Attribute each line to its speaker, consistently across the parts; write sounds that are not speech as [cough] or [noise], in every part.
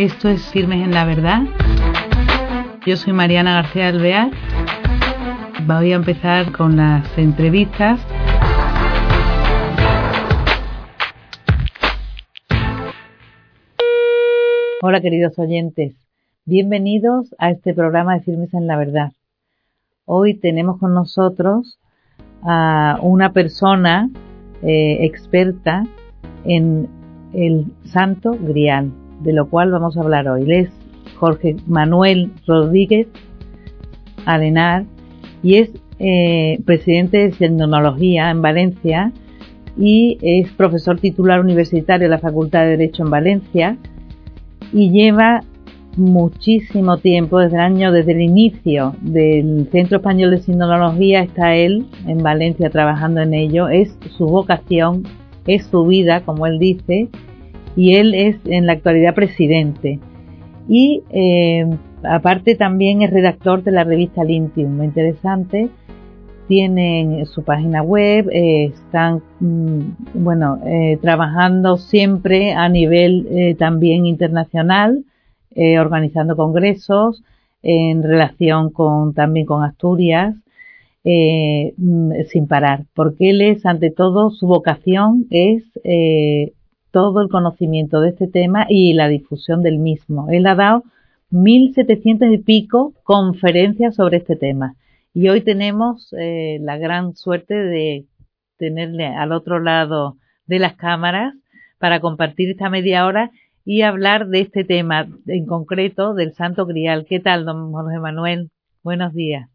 Speaker 1: Esto es Firmes en la Verdad. Yo soy Mariana García Alvear. Voy a empezar con las entrevistas. Hola queridos oyentes, bienvenidos a este programa de Firmes en la Verdad. Hoy tenemos con nosotros a una persona eh, experta en el Santo Grial, de lo cual vamos a hablar hoy. Él es Jorge Manuel Rodríguez Adenar y es eh, presidente de Tecnología en Valencia y es profesor titular universitario de la Facultad de Derecho en Valencia y lleva muchísimo tiempo, desde el año, desde el inicio del Centro Español de Sinología está él en Valencia trabajando en ello, es su vocación, es su vida, como él dice, y él es en la actualidad presidente. Y eh, aparte también es redactor de la revista Lintium, muy interesante. Tienen su página web, eh, están mm, bueno eh, trabajando siempre a nivel también internacional, organizando congresos en relación con también con Asturias, mm, sin parar, porque él es ante todo su vocación es todo el conocimiento de este tema y la difusión del mismo. Él ha dado 1.700 y pico conferencias sobre este tema. Y hoy tenemos eh, la gran suerte de tenerle al otro lado de las cámaras para compartir esta media hora y hablar de este tema en concreto del Santo Grial. ¿Qué tal, don Jorge Manuel? Buenos días.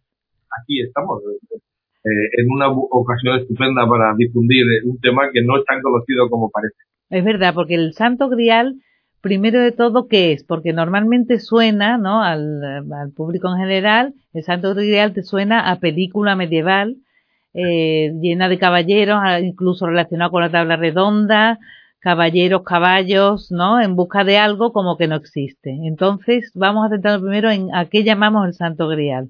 Speaker 2: Aquí estamos, eh, en una ocasión estupenda para difundir un tema que no es tan conocido como parece.
Speaker 1: Es verdad, porque el Santo Grial, primero de todo, ¿qué es? Porque normalmente suena, ¿no? Al, público en general, el Santo Grial te suena a película medieval, eh, llena de caballeros, incluso relacionado con la tabla redonda, caballeros, caballos, ¿no? En busca de algo como que no existe. Entonces, vamos a centrarnos primero en a qué llamamos el Santo Grial.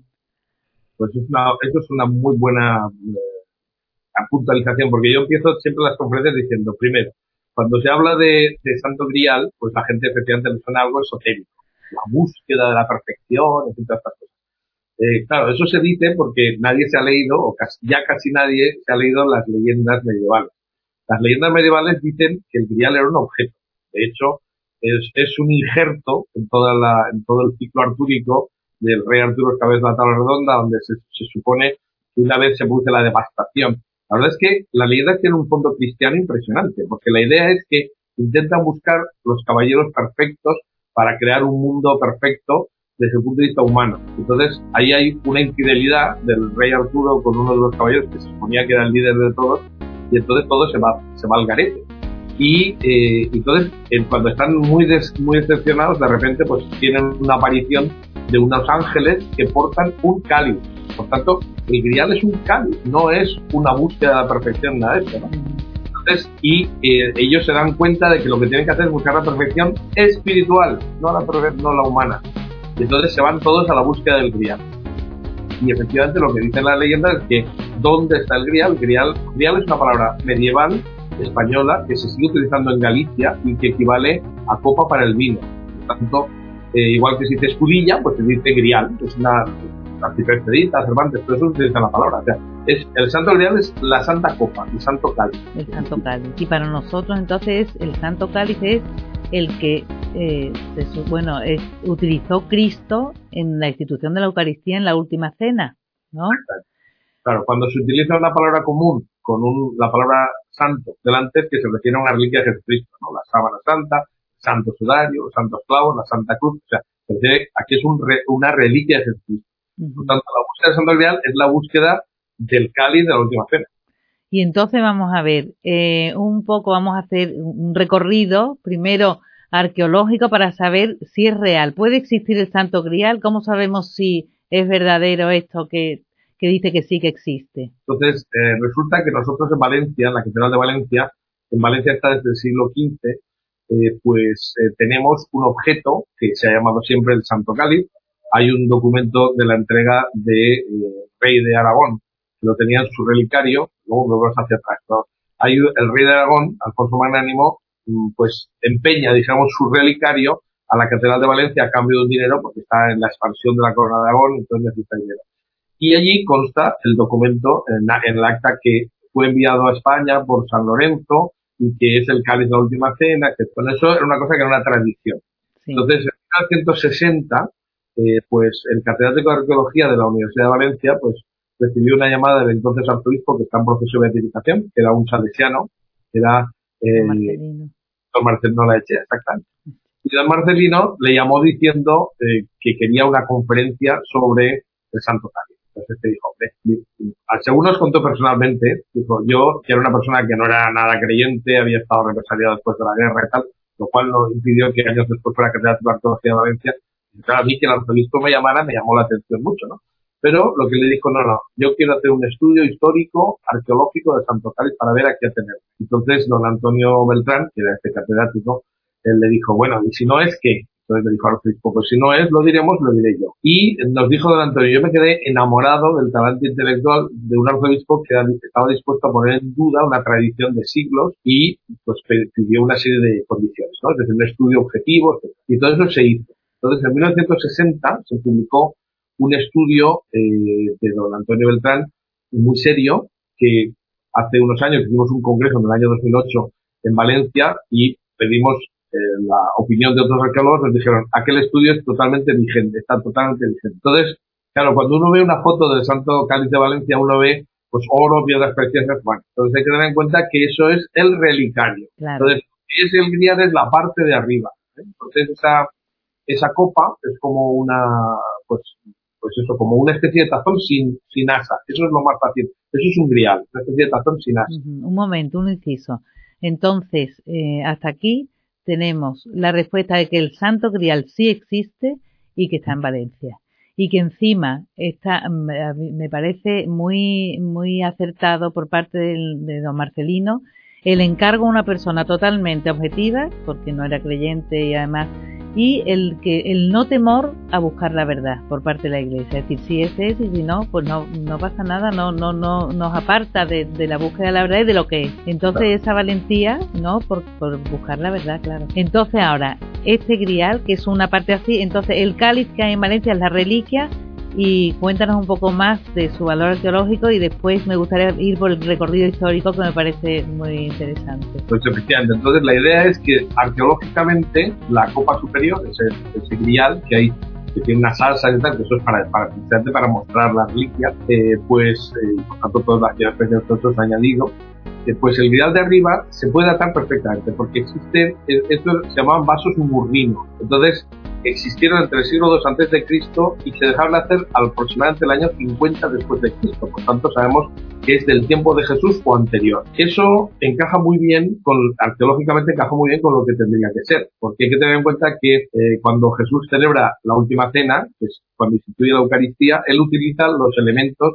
Speaker 2: Pues es una, eso es una muy buena eh, puntualización, porque yo empiezo siempre las conferencias diciendo, primero, cuando se habla de, Santo Grial, pues la gente efectivamente le suena algo esotérico. La búsqueda de la perfección, etc. Eh, claro, eso se dice porque nadie se ha leído, o ya casi nadie se ha leído las leyendas medievales. Las leyendas medievales dicen que el grial era un objeto. De hecho, es, un injerto en, toda la, en todo el ciclo artúrico del rey Arturo vez la tabla redonda, donde se, se supone que una vez se produce la devastación la verdad es que la leyenda tiene un fondo cristiano impresionante, porque la idea es que intentan buscar los caballeros perfectos para crear un mundo perfecto desde el punto de vista humano. Entonces, ahí hay una infidelidad del rey Arturo con uno de los caballeros que se suponía que era el líder de todos, y entonces todo se va, se va al garete. Y eh, entonces, cuando están muy, muy decepcionados, de repente pues tienen una aparición de unos ángeles que portan un cáliz por tanto, el grial es un cambio, no es una búsqueda de la perfección, nada de eso. Y eh, ellos se dan cuenta de que lo que tienen que hacer es buscar la perfección espiritual, no la, no la humana. Y entonces se van todos a la búsqueda del grial. Y efectivamente lo que dice la leyenda es que ¿dónde está el grial? Grial, grial es una palabra medieval española que se sigue utilizando en Galicia y que equivale a copa para el vino. Por tanto, eh, igual que se dice escudilla, pues se dice grial, es una Expedita, Cervantes, pero eso utiliza la palabra. O sea, es, el Santo Grial es la Santa Copa, el Santo Cáliz.
Speaker 1: El Santo Cáliz. Y para nosotros entonces el Santo Cáliz es el que, eh, bueno, es, utilizó Cristo en la institución de la Eucaristía en la última cena, ¿no?
Speaker 2: Claro, cuando se utiliza una palabra común con un, la palabra santo delante, que se refiere a una reliquia de Jesucristo, ¿no? La sábana santa, santo sudario, los santos clavos, la santa cruz, o sea, aquí es un una reliquia de Jesucristo. Por tanto, la búsqueda de Santo Grial es la búsqueda del cáliz de la última cena.
Speaker 1: Y entonces vamos a ver, eh, un poco vamos a hacer un recorrido, primero arqueológico, para saber si es real. ¿Puede existir el Santo Grial? ¿Cómo sabemos si es verdadero esto que, que dice que sí que existe?
Speaker 2: Entonces, eh, resulta que nosotros en Valencia, en la Catedral de Valencia, en Valencia está desde el siglo XV, eh, pues tenemos un objeto que se ha llamado siempre el Santo Cáliz, hay un documento de la entrega de eh, rey de Aragón, que lo tenía en su relicario, luego me vamos hacia atrás. ¿no? Hay el rey de Aragón, Alfonso Magnánimo, mm, pues empeña, digamos, su relicario a la Catedral de Valencia a cambio de un dinero porque está en la expansión de la Corona de Aragón, entonces necesita dinero. Y allí consta el documento en, el acta que fue enviado a España por San Lorenzo y que es el cáliz de la última cena, que con eso era una cosa que era una tradición. Entonces, en 1960, eh, pues el catedrático de arqueología de la Universidad de Valencia, pues recibió una llamada del entonces arzobispo que está en proceso de beatificación, que era un salesiano, que era don Marcelino la Eche, exactamente. Y don Marcelino le llamó diciendo eh, que quería una conferencia sobre el Santo Cáliz. Entonces te dijo, según nos contó personalmente, dijo, yo, que era una persona que no era nada creyente, había estado represaliado después de la guerra y tal, lo cual no impidió que años después fuera catedrático de arqueología de Valencia. Claro, a mí que el arzobispo me llamara me llamó la atención mucho, ¿no? Pero lo que le dijo, no, no, yo quiero hacer un estudio histórico, arqueológico de Santo Cáliz para ver a qué tener. Entonces, don Antonio Beltrán, que era este catedrático, él le dijo, bueno, y si no es qué? Entonces me dijo arzobispo, pues si no es, lo diremos, lo diré yo. Y nos dijo don Antonio, yo me quedé enamorado del talante intelectual de un arzobispo que estaba dispuesto a poner en duda una tradición de siglos y pues pidió una serie de condiciones, ¿no? Desde un estudio objetivo, etc. Y todo eso se hizo. Entonces en 1960 se publicó un estudio eh, de don Antonio Beltrán muy serio que hace unos años hicimos un congreso en el año 2008 en Valencia y pedimos eh, la opinión de otros arqueólogos, nos dijeron, aquel estudio es totalmente vigente, está totalmente vigente. Entonces, claro, cuando uno ve una foto del Santo Cáliz de Valencia, uno ve pues oro, piedras preciosas, bueno, entonces hay que tener en cuenta que eso es el relicario. Entonces, es el grial es la parte de arriba. ¿eh? Entonces, esa, esa copa es como una, pues, pues eso, como una especie de tazón sin, sin asa. Eso es lo más fácil. Eso es un grial, una especie de tazón sin asa.
Speaker 1: Un momento, un inciso. Entonces, eh, hasta aquí tenemos la respuesta de que el Santo Grial sí existe y que está en Valencia. Y que encima está, me parece muy, muy acertado por parte de don Marcelino el encargo a una persona totalmente objetiva, porque no era creyente y además y el que el no temor a buscar la verdad por parte de la iglesia. Es decir si ese es y si no pues no no pasa nada no no no nos aparta de, la búsqueda de la verdad y de lo que es. Entonces esa valentía no por, por buscar la verdad claro. Entonces ahora este grial que es una parte así entonces el cáliz que hay en Valencia es la reliquia y cuéntanos un poco más de su valor arqueológico y después me gustaría ir por el recorrido histórico que me parece muy interesante.
Speaker 2: Pues efectivamente, entonces la idea es que arqueológicamente la copa superior, ese, ese grial que hay que tiene una salsa y tal, que eso es para, para, para mostrar la reliquia, eh, pues, eh, por tanto, todas las especies que nosotros añadido, eh, pues el grial de arriba se puede datar perfectamente, porque existen, eh, esto se llamaban vasos murrinos. Entonces, existieron entre el siglo II antes de Cristo y se dejaron de hacer aproximadamente el año 50 después de Cristo. Por tanto, sabemos que es del tiempo de Jesús o anterior. Eso encaja muy bien con, arqueológicamente encaja muy bien con lo que tendría que ser, porque hay que tener en cuenta que eh, cuando Jesús celebra la última cena, que es cuando instituye la Eucaristía, él utiliza los elementos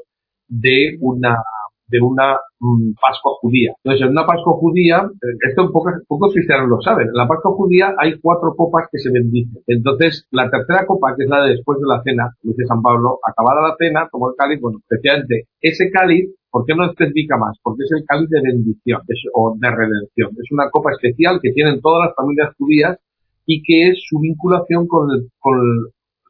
Speaker 2: de una de una mm, Pascua judía. Entonces, en una Pascua judía, eh, esto pocos, pocos cristianos lo saben, en la Pascua judía hay cuatro copas que se bendicen. Entonces, la tercera copa, que es la de después de la cena, dice San Pablo, acabada la cena, tomó el cáliz, bueno, especialmente ese cáliz, ¿por qué no especifica más? Porque es el cáliz de bendición o de redención. Es una copa especial que tienen todas las familias judías y que es su vinculación con el, con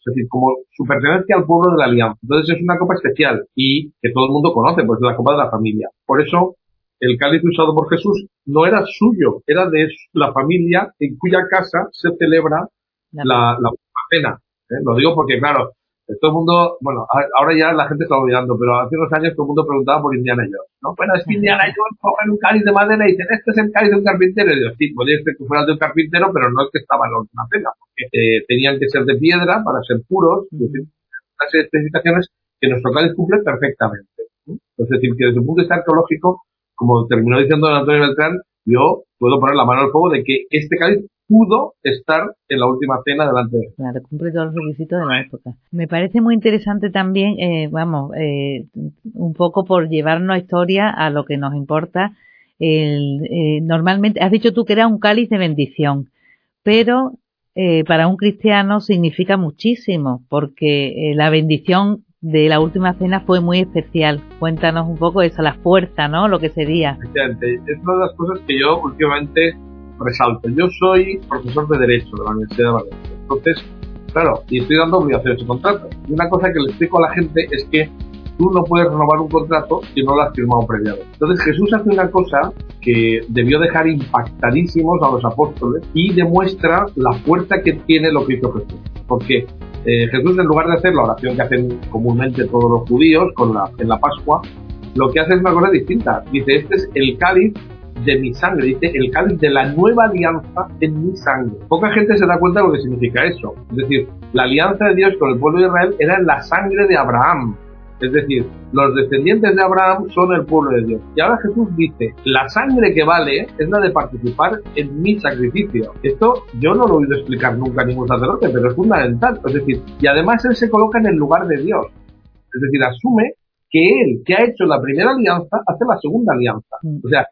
Speaker 2: es decir, como su pertenencia al pueblo de la alianza. Entonces es una copa especial y que todo el mundo conoce, pues es la copa de la familia. Por eso el cáliz usado por Jesús no era suyo, era de la familia en cuya casa se celebra la, la, cena. ¿eh? Lo digo porque, claro, todo el mundo, bueno, ahora ya la gente está olvidando, pero hace unos años todo el mundo preguntaba por Indiana Jones, ¿no? Bueno, es que Indiana Jones coge un cáliz de madera y dicen, este es el cáliz de un carpintero. Y yo, sí, podría ser que fuera de un carpintero, pero no es que estaba en la última cena, porque eh, tenían que ser de piedra para ser puros, y una serie de especificaciones que nuestro cáliz cumple perfectamente. Es decir, que desde un punto de vista arqueológico, como terminó diciendo Antonio Beltrán, yo puedo poner la mano al fuego de que este cáliz pudo estar en la última cena delante de él.
Speaker 1: Claro, cumple todos los requisitos de la época. Me parece muy interesante también, eh, vamos, eh, un poco por llevarnos a historia a lo que nos importa. El, eh, normalmente, has dicho tú que era un cáliz de bendición, pero eh, para un cristiano significa muchísimo, porque eh, la bendición de la última cena fue muy especial. Cuéntanos un poco eso, la fuerza, ¿no? Lo que sería.
Speaker 2: Es una de las cosas que yo últimamente resalto, yo soy profesor de Derecho de la Universidad de Valencia. Entonces, claro, y estoy dando obligaciones de contrato. Y una cosa que le explico a la gente es que tú no puedes renovar un contrato si no lo has firmado previamente. Entonces Jesús hace una cosa que debió dejar impactadísimos a los apóstoles y demuestra la fuerza que tiene lo que hizo Jesús. Porque eh, Jesús en lugar de hacer la oración que hacen comúnmente todos los judíos con la, en la Pascua, lo que hace es una cosa distinta. Dice, este es el cáliz de mi sangre, dice el cáliz de la nueva alianza en mi sangre. Poca gente se da cuenta de lo que significa eso. Es decir, la alianza de Dios con el pueblo de Israel era en la sangre de Abraham. Es decir, los descendientes de Abraham son el pueblo de Dios. Y ahora Jesús dice, la sangre que vale es la de participar en mi sacrificio. Esto yo no lo he oído explicar nunca a ningún sacerdote, pero es fundamental. Es decir, y además él se coloca en el lugar de Dios. Es decir, asume que él, que ha hecho la primera alianza, hace la segunda alianza. Mm. O sea,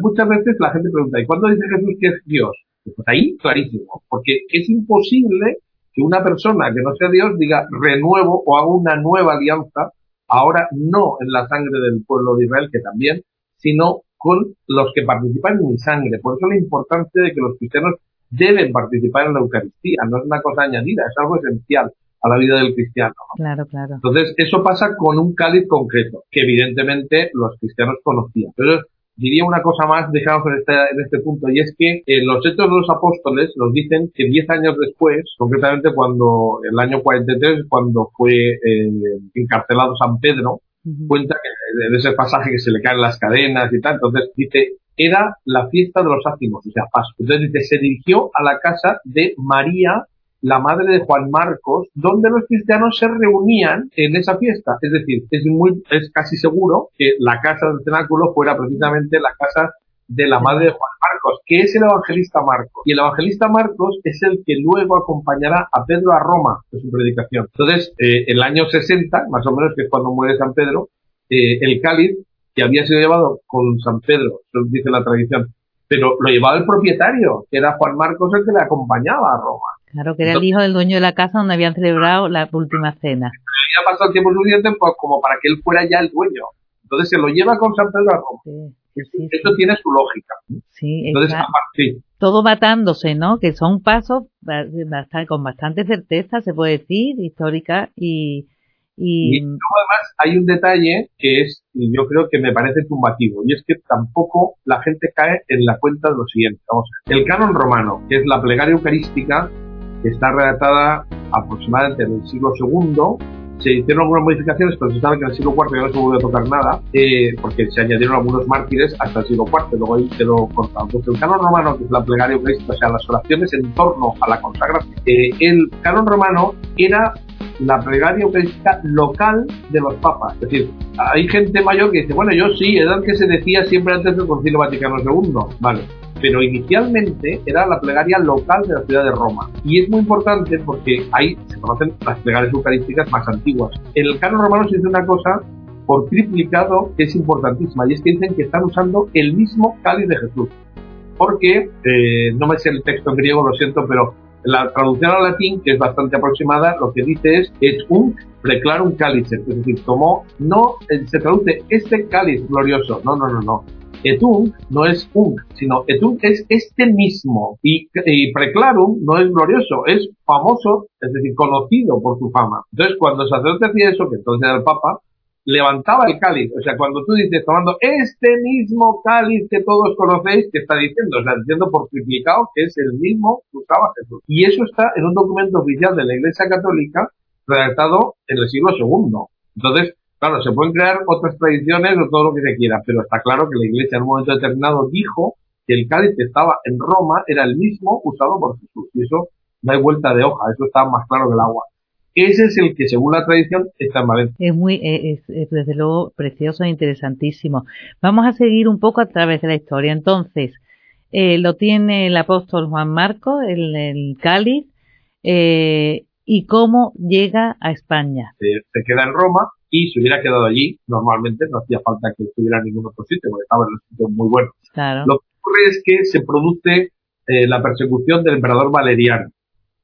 Speaker 2: muchas veces la gente pregunta, ¿y cuándo dice Jesús que es Dios? Pues ahí, clarísimo, porque es imposible que una persona que no sea Dios diga renuevo o haga una nueva alianza, ahora no en la sangre del pueblo de Israel, que también, sino con los que participan en mi sangre. Por eso la importancia de que los cristianos deben participar en la Eucaristía, no es una cosa añadida, es algo esencial a la vida del cristiano.
Speaker 1: Claro, claro.
Speaker 2: Entonces, eso pasa con un cáliz concreto, que evidentemente los cristianos conocían. Entonces, diría una cosa más, dejamos en este, en este punto, y es que en los hechos de los apóstoles nos dicen que diez años después, concretamente cuando, el año 43, cuando fue eh, encarcelado San Pedro, cuenta que en ese pasaje que se le caen las cadenas y tal, entonces dice, era la fiesta de los ácimos, o sea, Pascua. Entonces dice, se dirigió a la casa de María, la madre de Juan Marcos, donde los cristianos se reunían en esa fiesta. Es decir, es muy, es casi seguro que la casa del cenáculo fuera precisamente la casa de la madre de Juan Marcos, que es el evangelista Marcos. Y el evangelista Marcos es el que luego acompañará a Pedro a Roma en su predicación. Entonces, eh, el año 60, más o menos, que es cuando muere San Pedro, eh, el cáliz que había sido llevado con San Pedro, dice la tradición, pero lo llevaba el propietario, que era Juan Marcos el que le acompañaba a Roma.
Speaker 1: Claro, que era el hijo del dueño de la casa donde habían celebrado la última cena.
Speaker 2: Ya pasó el tiempo suficiente pues, como para que él fuera ya el dueño. Entonces se lo lleva con San Pedro a Roma. Esto tiene su lógica.
Speaker 1: Sí, Entonces, todo matándose, ¿no? Que son pasos con bastante certeza, se puede decir, histórica y, y...
Speaker 2: además hay un detalle que es, y yo creo que me parece tumbativo, y es que tampoco la gente cae en la cuenta de lo siguiente. Vamos a ver. El canon romano, que es la plegaria eucarística, que está redactada aproximadamente en el siglo II, se hicieron algunas modificaciones, pero se sabe que en el siglo IV ya no se volvió a tocar nada, eh, porque se añadieron algunos mártires hasta el siglo IV, luego ahí quedó cortado. Entonces, el canon romano, que es la plegaria eucarística, o sea, las oraciones en torno a la consagración, eh, el canon romano era la plegaria eucarística local de los papas. Es decir, hay gente mayor que dice, bueno, yo sí, era el que se decía siempre antes del Concilio Vaticano II. Vale. Pero inicialmente era la plegaria local de la ciudad de Roma. Y es muy importante porque ahí se conocen las plegarias eucarísticas más antiguas. En el canon romano se dice una cosa por triplicado que es importantísima y es que dicen que están usando el mismo cáliz de Jesús. Porque, eh, no me sé el texto en griego, lo siento, pero la traducción al latín, que es bastante aproximada, lo que dice es et un preclarum cálice, es decir, como no eh, se traduce este cáliz glorioso, no, no, no, no. Etum no es un, sino etum es este mismo. Y, preclarum no es glorioso, es famoso, es decir, conocido por su fama. Entonces, cuando el sacerdote hacía eso, que entonces era el Papa, levantaba el cáliz. O sea, cuando tú dices tomando este mismo cáliz que todos conocéis, ¿qué está diciendo? O sea, diciendo por triplicado que es el mismo que usaba Jesús. Y eso está en un documento oficial de la Iglesia Católica redactado en el siglo II. Entonces, claro, se pueden crear otras tradiciones o todo lo que se quiera, pero está claro que la Iglesia en un momento determinado dijo que el cáliz que estaba en Roma era el mismo usado por Jesús. Y eso no hay vuelta de hoja, eso está más claro que el agua. Ese es el que, según la tradición, está en Valencia.
Speaker 1: Es muy, es, desde luego precioso e interesantísimo. Vamos a seguir un poco a través de la historia. Entonces, eh, lo tiene el apóstol Juan Marco, el, el cáliz, eh, y cómo llega a España.
Speaker 2: Se, queda en Roma y se hubiera quedado allí, normalmente no hacía falta que estuviera en ningún otro sitio, porque estaba en un sitio muy bueno.
Speaker 1: Claro.
Speaker 2: Lo que ocurre es que se produce eh, la persecución del emperador Valeriano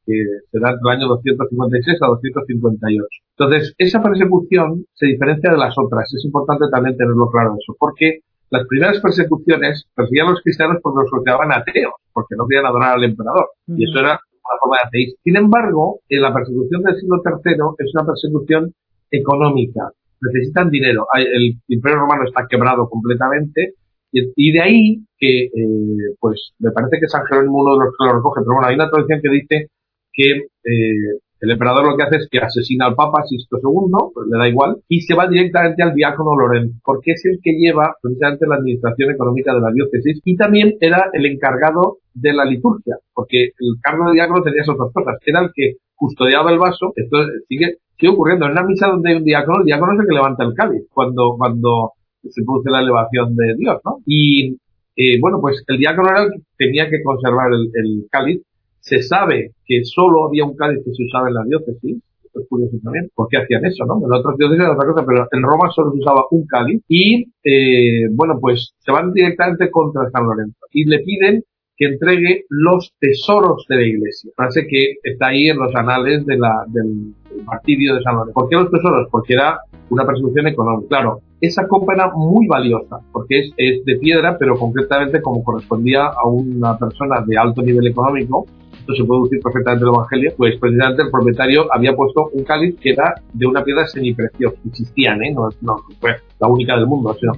Speaker 2: que se da entre el año 256 a 258. Entonces, esa persecución se diferencia de las otras. Es importante también tenerlo claro eso, porque las primeras persecuciones perseguían a los cristianos porque los consideraban ateos, porque no querían adorar al emperador. Y eso era una forma de ateísmo. Sin embargo, en la persecución del siglo III es una persecución económica. Necesitan dinero. El imperio romano está quebrado completamente y de ahí que, eh, pues, me parece que San Jerónimo uno de los que lo recoge, pero bueno, hay una tradición que dice que eh, el emperador lo que hace es que asesina al Papa Sisto II, pues le da igual, y se va directamente al diácono Lorenzo, porque es el que lleva precisamente la administración económica de la diócesis y también era el encargado de la liturgia, porque el cargo de diácono tenía esas dos cosas, era el que custodiaba el vaso, esto sigue, sigue ocurriendo. En una misa donde hay un diácono, el diácono es el que levanta el cáliz, cuando, cuando se produce la elevación de Dios, ¿no? Y eh, bueno, pues el diácono era el que tenía que conservar el, cáliz. Se sabe que solo había un cáliz que se usaba en la diócesis, esto es curioso también, ¿por qué hacían eso, no? En otras diócesis era otra cosa, pero en Roma solo se usaba un cáliz. Y, eh, bueno, pues se van directamente contra San Lorenzo y le piden que entregue los tesoros de la iglesia. Frase que está ahí en los anales de la, del martirio de San Lorenzo. ¿Por qué los tesoros? Porque era una persecución económica. Claro, esa copa era muy valiosa, porque es, es de piedra, pero concretamente como correspondía a una persona de alto nivel económico, esto se puede decir perfectamente en el Evangelio, pues precisamente el propietario había puesto un cáliz que era de una piedra semipreciosa. Existían, ¿eh? No, no fue la única del mundo, sino,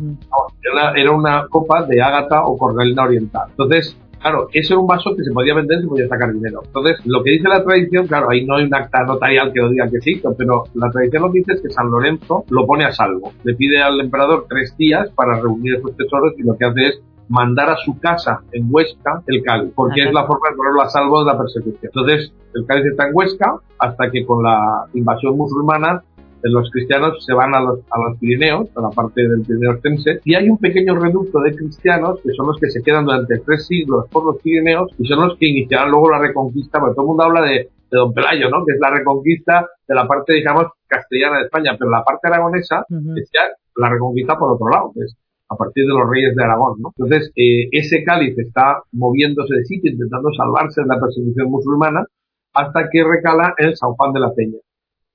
Speaker 2: era, una copa de ágata o cornalina oriental. Entonces, Claro, eso era un vaso que se podía vender, se podía sacar dinero. Entonces, lo que dice la tradición, claro, ahí no hay un acta notarial que lo diga que sí, pero la tradición lo que dice es que San Lorenzo lo pone a salvo. Le pide al emperador tres días para reunir esos tesoros y lo que hace es mandar a su casa en Huesca el cáliz, porque es la forma de ponerlo a salvo de la persecución. Entonces, el cáliz está en Huesca hasta que con la invasión musulmana los cristianos se van a los, a los Pirineos, a la parte del Pirineo Ostense, y hay un pequeño reducto de cristianos que son los que se quedan durante tres siglos por los Pirineos y son los que iniciarán luego la reconquista, porque todo el mundo habla de, de Don Pelayo, ¿no? Que es la reconquista de la parte, digamos, castellana de España, pero la parte aragonesa es ya la reconquista por otro lado, que es a partir de los reyes de Aragón, ¿no? Entonces, eh, ese cáliz está moviéndose de sitio, intentando salvarse de la persecución musulmana, hasta que recala en San Juan de la Peña.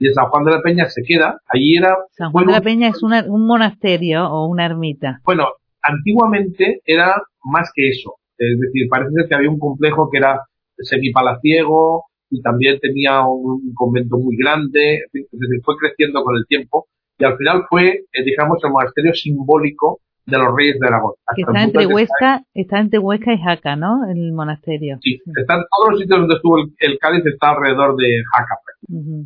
Speaker 2: Y en San Juan de la Peña se queda, allí era...
Speaker 1: San Juan de la Peña es un monasterio o una ermita.
Speaker 2: Bueno, antiguamente era más que eso. Es decir, parece ser que había un complejo que era semipalaciego y también tenía un convento muy grande, es decir, fue creciendo con el tiempo y al final fue, eh, digamos, el monasterio simbólico de los reyes de Aragón.
Speaker 1: Que está entre Huesca, está entre Huesca y Jaca, ¿no? El monasterio.
Speaker 2: Sí, están todos los sitios donde estuvo el, cáliz está alrededor de Jaca.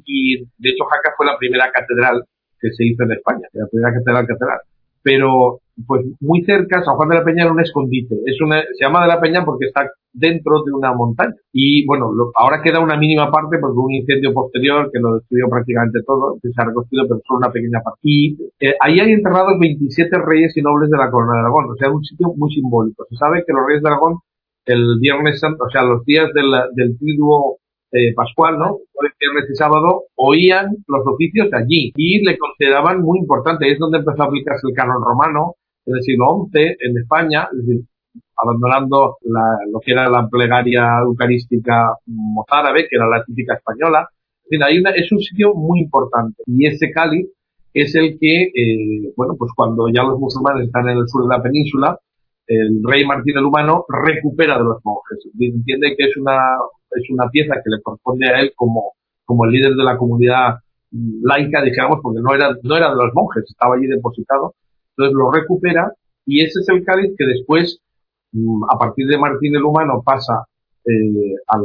Speaker 2: Y de hecho Jaca fue la primera catedral que se hizo en España, la primera catedral catedral. Pero pues muy cerca, San Juan de la Peña era un escondite. Es una, se llama de la Peña porque está dentro de una montaña. Y bueno, ahora queda una mínima parte porque un incendio posterior que lo destruyó prácticamente todo, que se ha reconstruido, pero solo una pequeña parte. Y eh, ahí hay enterrados 27 reyes y nobles de la corona de Aragón, o sea, un sitio muy simbólico. Se sabe que los reyes de Aragón, el viernes santo, o sea, los días del, del triduo eh, pascual, ¿no? Viernes y sábado oían los oficios allí y le consideraban muy importante. Es donde empezó a aplicarse el canon romano el siglo XI en España, es decir, abandonando la, lo que era la plegaria eucarística mozárabe, que era la típica española. En hay una, es un sitio muy importante y ese cáliz es el que, eh, bueno, pues cuando ya los musulmanes están en el sur de la península, el rey Martín el Humano recupera de los monjes. Entiende que es una, es una pieza que le corresponde a él como, como el líder de la comunidad laica, digamos, porque no era, no era de los monjes, estaba allí depositado. Entonces lo recupera y ese es el cáliz que después Mm, a partir de Martín el Humano pasa eh, al,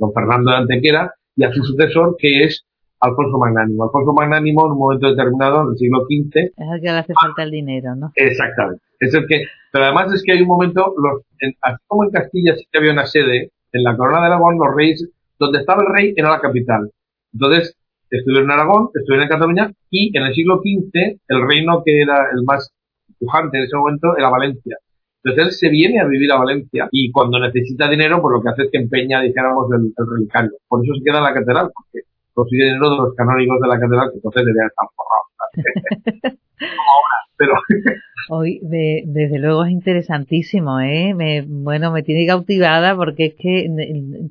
Speaker 2: don Fernando de Antequera y a su sucesor que es Alfonso Magnánimo. Alfonso Magnánimo en un momento determinado, en el siglo XV.
Speaker 1: Es el que le hace falta el dinero, ¿no?
Speaker 2: Exactamente. Es el que, pero además es que hay un momento, los, así como en Castilla sí que había una sede, en la corona de Aragón los reyes, donde estaba el rey era la capital. Entonces, estuvieron en Aragón, estuvieron en Cataluña y en el siglo XV el reino que era el más pujante en ese momento era Valencia. Entonces él se viene a vivir a Valencia y cuando necesita dinero, pues lo que hace es que empeña, dijéramos, el, relicario. Por eso se queda en la catedral, porque consigue dinero de los canónigos de la catedral, que entonces deberían estar forrados. [laughs] pero... [laughs]
Speaker 1: Hoy, desde luego es interesantísimo, ¿eh? Me, bueno, me tiene cautivada porque es que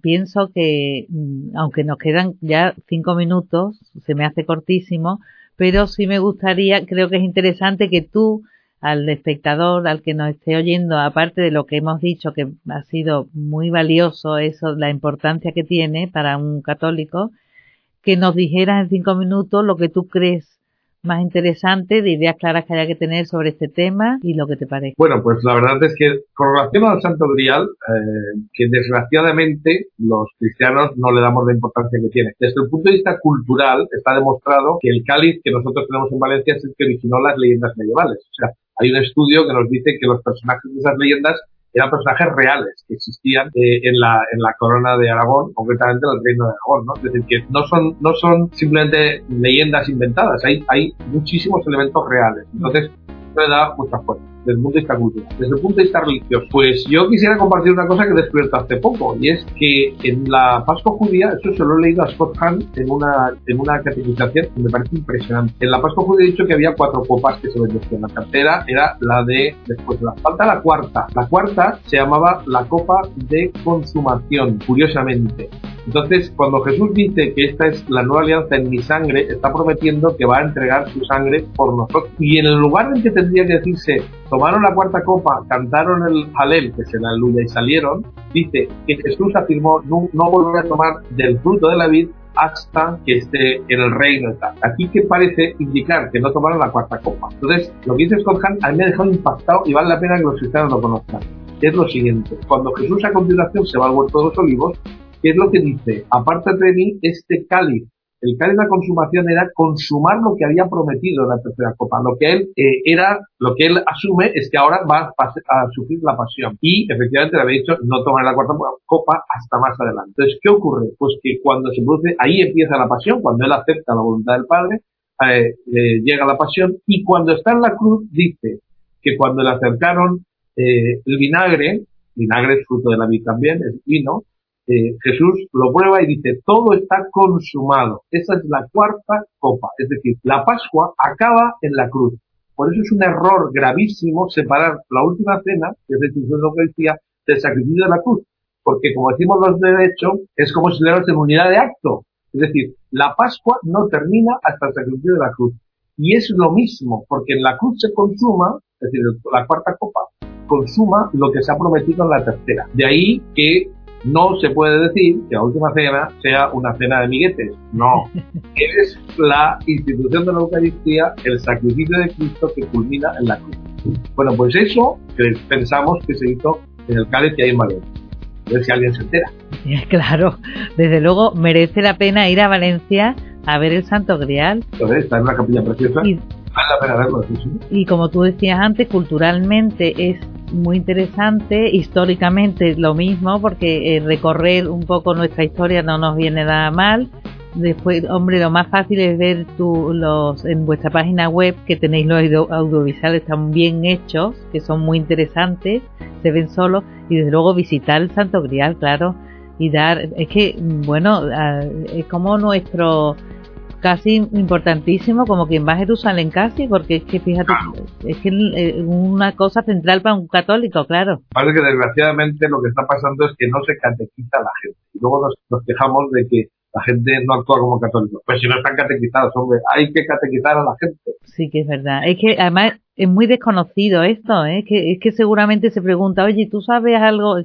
Speaker 1: pienso que, mm, aunque nos quedan ya cinco minutos, se me hace cortísimo, pero sí me gustaría, creo que es interesante que tú al espectador, al que nos esté oyendo, aparte de lo que hemos dicho, que ha sido muy valioso eso, la importancia que tiene para un católico, que nos dijeras en cinco minutos lo que tú crees más interesante, de ideas claras que haya que tener sobre este tema y lo que te parece.
Speaker 2: Bueno, pues la verdad es que con relación al Santo Grial, eh, que desgraciadamente los cristianos no le damos la importancia que tiene. Desde el punto de vista cultural, está demostrado que el cáliz que nosotros tenemos en Valencia es el que originó las leyendas medievales. O sea, hay un estudio que nos dice que los personajes de esas leyendas eran personajes reales que existían eh, en la en la corona de Aragón, concretamente en el reino de Aragón, ¿no? Es decir, que no son no son simplemente leyendas inventadas, hay hay muchísimos elementos reales. Entonces, me da mucha fuerza desde el punto de. Desde el punto de vista religioso, pues yo quisiera compartir una cosa que he descubierto hace poco, y es que en la Pascua judía, eso se lo he leído a Scott Hahn en una, en una catequización que me parece impresionante. En la Pascua judía he dicho que había cuatro copas que se bendecían. La tercera era la de, después de la falta la cuarta. La cuarta se llamaba la copa de consumación, curiosamente. Entonces, cuando Jesús dice que esta es la nueva alianza en mi sangre, está prometiendo que va a entregar su sangre por nosotros. Y en el lugar en que tendría que decirse, tomaron la cuarta copa, cantaron el Halel, que es el aleluya, y salieron, dice que Jesús afirmó no, no volver a tomar del fruto de la vid hasta que esté en el reino. Aquí que parece indicar que no tomaron la cuarta copa. Entonces, lo que dice Scott Hahn a mí me ha dejado impactado y vale la pena que los cristianos lo conozcan. Es lo siguiente, cuando Jesús a continuación se va al huerto de los olivos, ¿qué es lo que dice? Apártate de mí este cáliz el cáliz de la consumación era consumar lo que había prometido en la tercera copa. Lo que él eh, era, lo que él asume es que ahora va a, sufrir la pasión. Y efectivamente le había dicho no tomar la cuarta copa hasta más adelante. Entonces, ¿qué ocurre? Pues que cuando se produce, ahí empieza la pasión, cuando él acepta la voluntad del Padre, eh, llega la pasión y cuando está en la cruz dice que cuando le acercaron eh, el vinagre, vinagre es fruto de la vida también, es vino, eh, Jesús lo prueba y dice, todo está consumado. Esa es la cuarta copa. Es decir, la Pascua acaba en la cruz. Por eso es un error gravísimo separar la última cena, que es de la Eucaristía, del sacrificio de la cruz. Porque como decimos los de derecho, es como si en unidad de acto. Es decir, la Pascua no termina hasta el sacrificio de la cruz. Y es lo mismo, porque en la cruz se consuma, es decir, la cuarta copa, consuma lo que se ha prometido en la tercera. De ahí que no se puede decir que la última cena sea una cena de miguetes. No. [laughs] es la institución de la Eucaristía, el sacrificio de Cristo que culmina en la cruz. Bueno, pues eso que pensamos que se hizo en el cáliz que hay en Valencia. A ver si alguien se entera. [laughs]
Speaker 1: Claro, desde luego merece la pena ir a Valencia a ver el Santo Grial.
Speaker 2: Entonces, está en una capilla preciosa. Y, vale la pena verlo, sí.
Speaker 1: y como tú decías antes, culturalmente es muy interesante, históricamente lo mismo, porque eh, recorrer un poco nuestra historia no nos viene nada mal. Después, hombre, lo más fácil es ver tu, los en vuestra página web que tenéis los audiovisuales tan bien hechos, que son muy interesantes, se ven solos, y desde luego visitar el Santo Grial, claro, y dar, es que, bueno, es como nuestro casi importantísimo como quien va a Jerusalén casi porque es que fíjate es que es eh, una cosa central para un católico claro.
Speaker 2: Parece que desgraciadamente lo que está pasando es que no se catequiza a la gente. Y luego nos, quejamos de que la gente no actúa como católicos pues si no están catequizados hombre hay que catequizar a la gente.
Speaker 1: Sí que es verdad. Es que además es muy desconocido esto ¿eh? que es que seguramente se pregunta oye tú sabes algo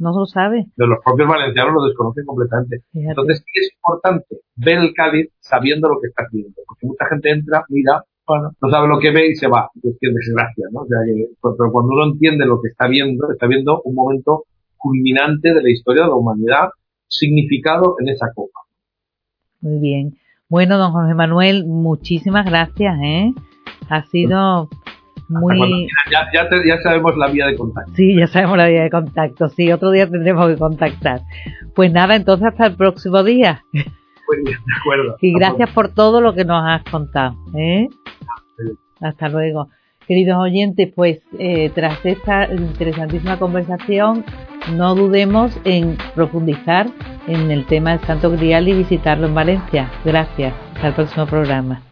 Speaker 1: no lo sabe.
Speaker 2: De los propios valencianos lo desconocen completamente. Entonces, es importante ver el cáliz sabiendo lo que está haciendo. Porque mucha gente entra, mira, bueno, no sabe lo que ve y se va. Es que desgracia, ¿no? O sea, que, pero cuando uno entiende lo que está viendo, está viendo un momento culminante de la historia de la humanidad, significado en esa copa.
Speaker 1: Muy bien. Bueno, don Jorge Manuel, muchísimas gracias, ¿eh? Ha sido muy...
Speaker 2: Ya, ya, sabemos la vía de contacto.
Speaker 1: Sí, ya sabemos la vía de contacto. Sí, otro día tendremos que contactar. Pues nada, entonces hasta el próximo día.
Speaker 2: Muy bien, de acuerdo.
Speaker 1: Y gracias por todo lo que nos has contado. ¿eh? Hasta luego. Queridos oyentes, pues eh, tras esta interesantísima conversación, no dudemos en profundizar en el tema del Santo Grial y visitarlo en Valencia. Gracias. Hasta el próximo programa.